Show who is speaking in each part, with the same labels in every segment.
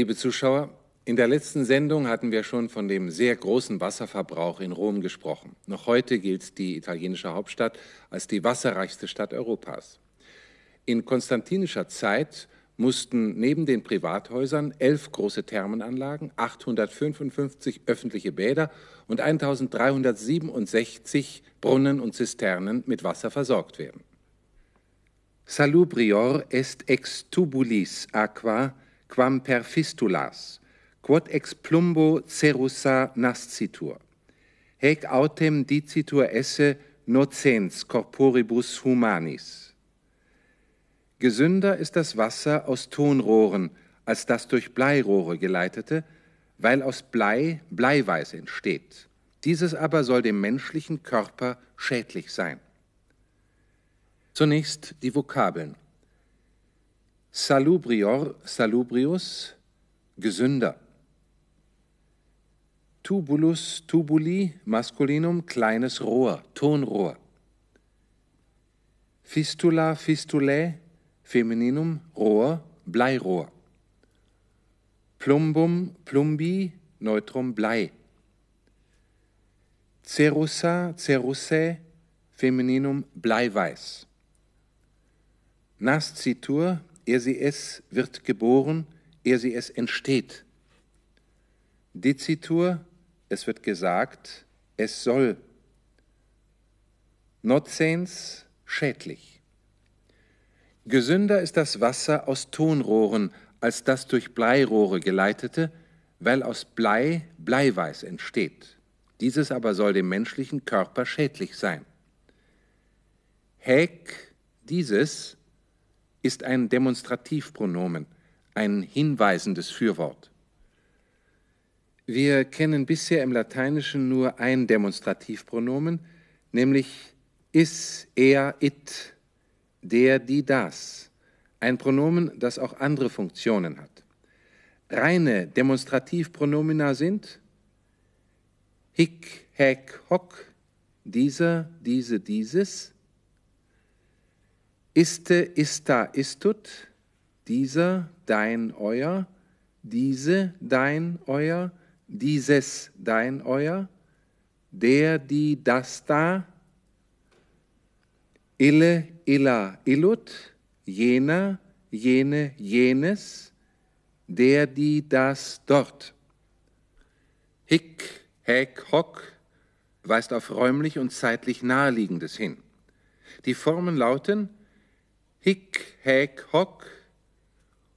Speaker 1: Liebe Zuschauer, in der letzten Sendung hatten wir schon von dem sehr großen Wasserverbrauch in Rom gesprochen. Noch heute gilt die italienische Hauptstadt als die wasserreichste Stadt Europas. In konstantinischer Zeit mussten neben den Privathäusern elf große Thermenanlagen, 855 öffentliche Bäder und 1367 Brunnen und Zisternen mit Wasser versorgt werden. Salubrior est ex tubulis aqua quam per fistulas, quod ex plumbo cerussa nascitur. Hec autem dicitur esse nocens corporibus humanis. Gesünder ist das Wasser aus Tonrohren als das durch Bleirohre geleitete, weil aus Blei Bleiweiß entsteht. Dieses aber soll dem menschlichen Körper schädlich sein. Zunächst die Vokabeln. Salubrior, salubrius, gesünder. Tubulus, tubuli, maskulinum, kleines Rohr, Tonrohr. Fistula, fistulae, femininum, Rohr, Bleirohr. Plumbum, plumbi, neutrum, Blei. Cerussa, cerussae, femininum, Bleiweiß. Nascitur, sie es wird geboren, sie es entsteht. Dicitur, es wird gesagt, es soll. Nocens, schädlich. Gesünder ist das Wasser aus Tonrohren als das durch Bleirohre geleitete, weil aus Blei Bleiweiß entsteht. Dieses aber soll dem menschlichen Körper schädlich sein. Häk, dieses, ist ein Demonstrativpronomen, ein hinweisendes Fürwort. Wir kennen bisher im Lateinischen nur ein Demonstrativpronomen, nämlich is, er, it, der, die, das. Ein Pronomen, das auch andere Funktionen hat. Reine Demonstrativpronomina sind hic, häk, hoc, dieser, diese, dieses, Iste, ista, istut, dieser, dein, euer, diese, dein, euer, dieses, dein, euer, der, die, das, da, ille, illa, illut, jener, jene, jenes, der, die, das, dort. Hick, häk, hock weist auf räumlich und zeitlich Naheliegendes hin. Die Formen lauten hic, haec, hoc,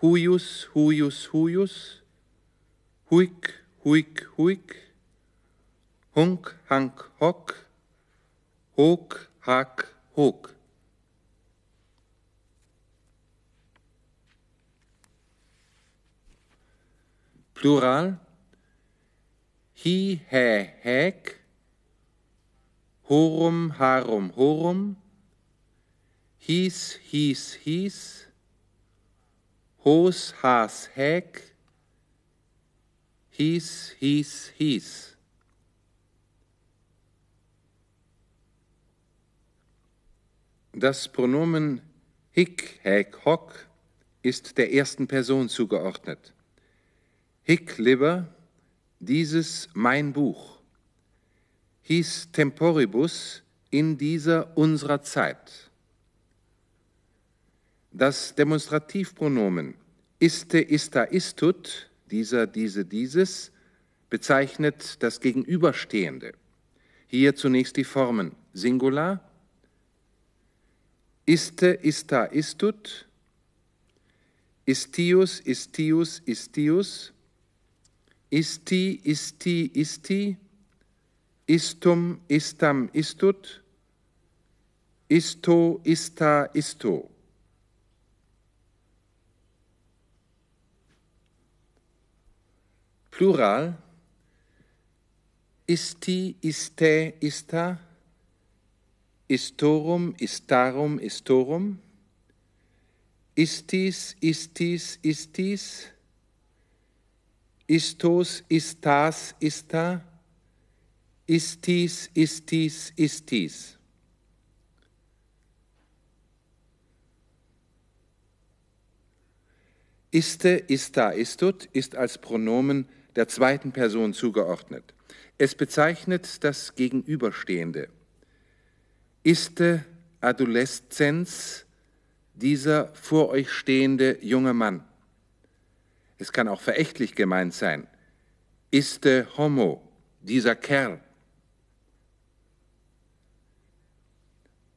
Speaker 1: huius, huius, huius, huic, huic, huic, hunc, hanc, hoc, hoc, hac, hoc. Plural, hi, hä, häk, horum, harum, horum, hieß, hieß, hieß, hos, has, häk, hieß, hieß, hieß. Das Pronomen hic, häk, hoc ist der ersten Person zugeordnet. Hic liber, dieses mein Buch. Hieß temporibus in dieser unserer Zeit. Das Demonstrativpronomen iste, ista, istut, dieser, diese, dieses, bezeichnet das Gegenüberstehende. Hier zunächst die Formen Singular, iste, ista, istut, istius, istius, istius, isti, isti, isti, istum, istam, istut, isto, ista, isto. Plural, isti, iste, ista, istorum, istarum, istorum, istis, istis, istis, istos, istas, ista, istis, istis, istis. Iste, ista, istut ist als Pronomen der zweiten Person zugeordnet. Es bezeichnet das Gegenüberstehende. Iste adolescens dieser vor euch stehende junge Mann. Es kann auch verächtlich gemeint sein. Iste homo, dieser Kerl.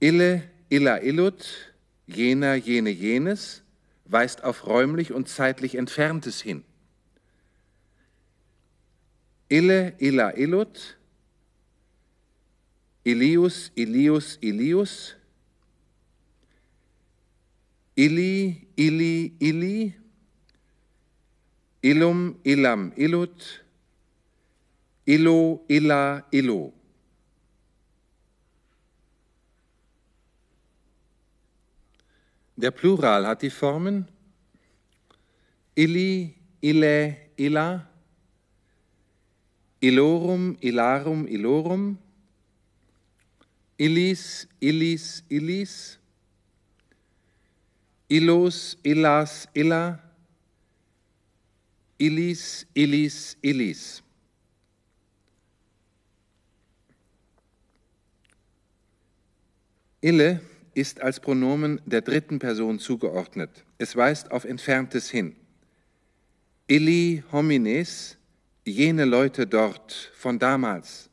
Speaker 1: Ille, illa, illut, jener, jene, jenes, weist auf räumlich und zeitlich Entferntes hin. Ille, illa, illut, Ilius, Ilius, Ilius, Ili, Ili, Ili, Illum, Illam, Illut, Illo, Illa, Illo. Der Plural hat die Formen. Illi, Ille, Illa, Illorum, Illarum, Illorum, Illis, Illis, Illis, Illos, Illas, Illa, Illis, Illis, Illis. Ille ist als Pronomen der dritten Person zugeordnet. Es weist auf Entferntes hin. Illi homines, jene Leute dort von damals.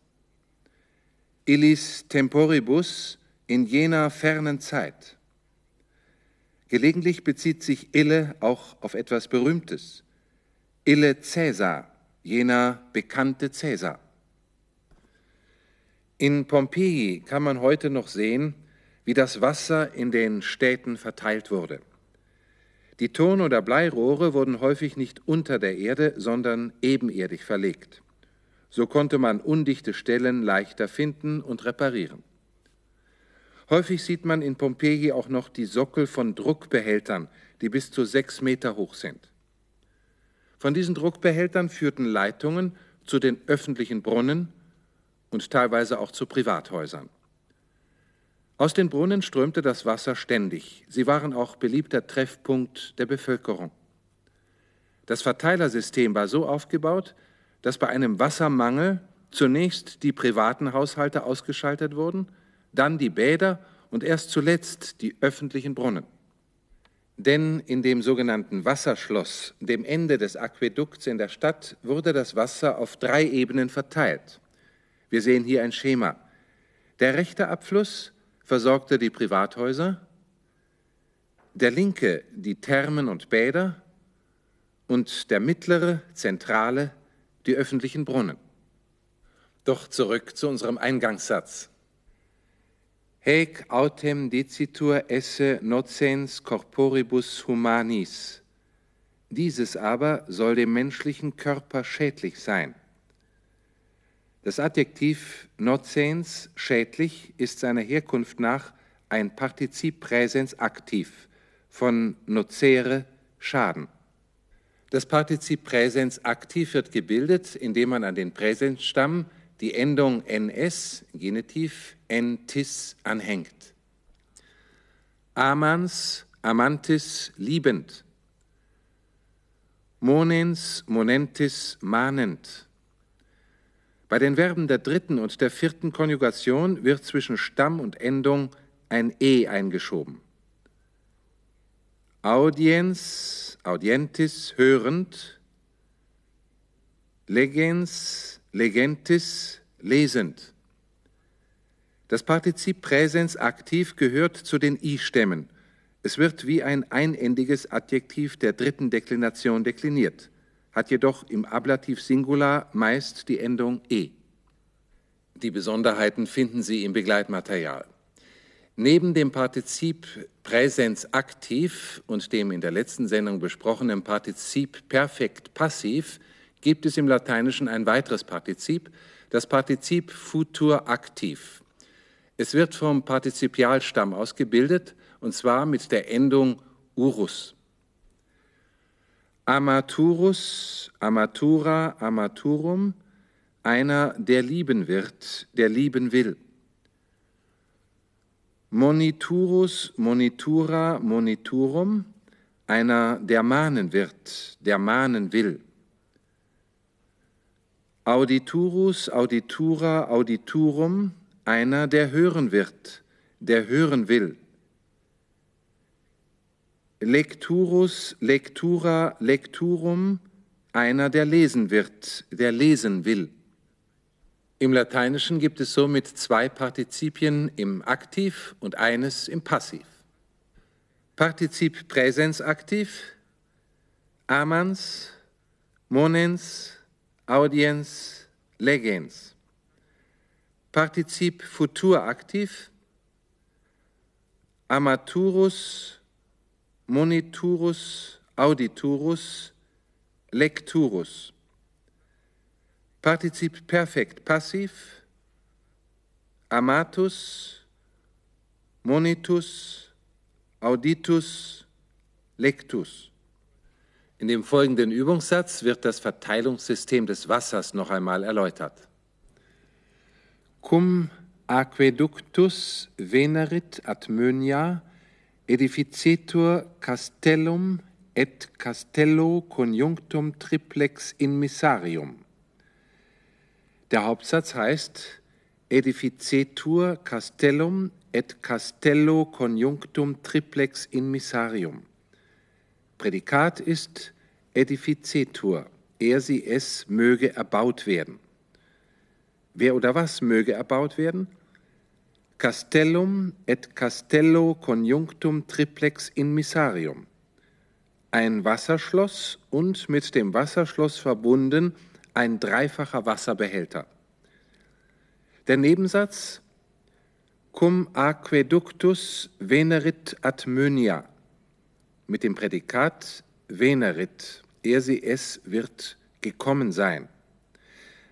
Speaker 1: Illis temporibus, in jener fernen Zeit. Gelegentlich bezieht sich Ille auch auf etwas Berühmtes. Ille Caesar, jener bekannte Caesar. In Pompeji kann man heute noch sehen, wie das Wasser in den Städten verteilt wurde. Die Ton- oder Bleirohre wurden häufig nicht unter der Erde, sondern ebenerdig verlegt. So konnte man undichte Stellen leichter finden und reparieren. Häufig sieht man in Pompeji auch noch die Sockel von Druckbehältern, die bis zu sechs Meter hoch sind. Von diesen Druckbehältern führten Leitungen zu den öffentlichen Brunnen und teilweise auch zu Privathäusern. Aus den Brunnen strömte das Wasser ständig. Sie waren auch beliebter Treffpunkt der Bevölkerung. Das Verteilersystem war so aufgebaut, dass bei einem Wassermangel zunächst die privaten Haushalte ausgeschaltet wurden, dann die Bäder und erst zuletzt die öffentlichen Brunnen. Denn in dem sogenannten Wasserschloss, dem Ende des Aquädukts in der Stadt, wurde das Wasser auf drei Ebenen verteilt. Wir sehen hier ein Schema. Der rechte Abfluss versorgte die Privathäuser, der linke die Thermen und Bäder und der mittlere, zentrale die öffentlichen Brunnen. Doch zurück zu unserem Eingangssatz. Haec autem dicitur esse nocens corporibus humanis. Dieses aber soll dem menschlichen Körper schädlich sein. Das Adjektiv nocens, schädlich, ist seiner Herkunft nach ein Partizip Präsens aktiv von nocere, Schaden. Das Partizip Präsens aktiv wird gebildet, indem man an den Präsensstamm die Endung ns, Genitiv, entis anhängt. Amans, amantis, liebend. Monens, monentis, mahnend. Bei den Verben der dritten und der vierten Konjugation wird zwischen Stamm und Endung ein e eingeschoben. Audiens, audientis, hörend, legens, legentis, lesend. Das Partizip Präsens aktiv gehört zu den I-Stämmen. Es wird wie ein einendiges Adjektiv der dritten Deklination dekliniert hat jedoch im Ablativ Singular meist die Endung e. Die Besonderheiten finden Sie im Begleitmaterial. Neben dem Partizip Präsens aktiv und dem in der letzten Sendung besprochenen Partizip Perfekt passiv gibt es im Lateinischen ein weiteres Partizip, das Partizip Futur aktiv. Es wird vom Partizipialstamm ausgebildet und zwar mit der Endung urus. Amaturus, Amatura, Amaturum, einer, der lieben wird, der lieben will. Moniturus, Monitura, Moniturum, einer, der mahnen wird, der mahnen will. Auditurus, auditura, auditurum, einer, der hören wird, der hören will. Lecturus, lectura, lecturum, einer, der lesen wird, der lesen will. Im Lateinischen gibt es somit zwei Partizipien im Aktiv und eines im Passiv. Partizip Präsens aktiv, amans, monens, audiens, legens. Partizip Futur aktiv, amaturus, moniturus, auditurus, lecturus. Partizip Perfekt passiv, amatus, monitus, auditus, lectus. In dem folgenden Übungssatz wird das Verteilungssystem des Wassers noch einmal erläutert. Cum aqueductus venerit ad Mönia edificetur castellum et castello conjunctum triplex in missarium. Der Hauptsatz heißt edificetur castellum et castello conjunctum triplex in missarium. Prädikat ist edificetur, er sie es möge erbaut werden. Wer oder was möge erbaut werden? Castellum et castello conjunctum triplex in missarium. Ein Wasserschloss und mit dem Wasserschloss verbunden ein dreifacher Wasserbehälter. Der Nebensatz cum aqueductus venerit ad Mönia mit dem Prädikat venerit, er sie es wird gekommen sein.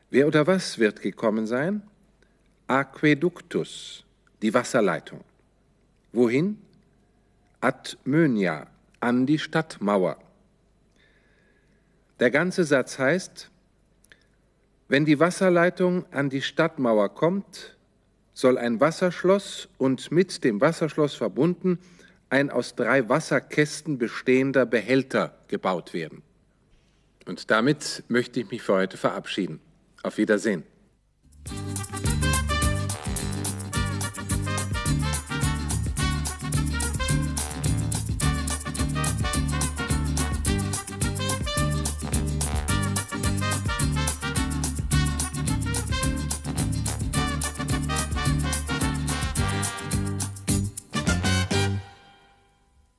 Speaker 1: Wer oder was wird gekommen sein? Aqueductus, die Wasserleitung. Wohin? Ad Mönia, an die Stadtmauer. Der ganze Satz heißt, wenn die Wasserleitung an die Stadtmauer kommt, soll ein Wasserschloss und mit dem Wasserschloss verbunden ein aus drei Wasserkästen bestehender Behälter gebaut werden. Und damit möchte ich mich für heute verabschieden. Auf Wiedersehen.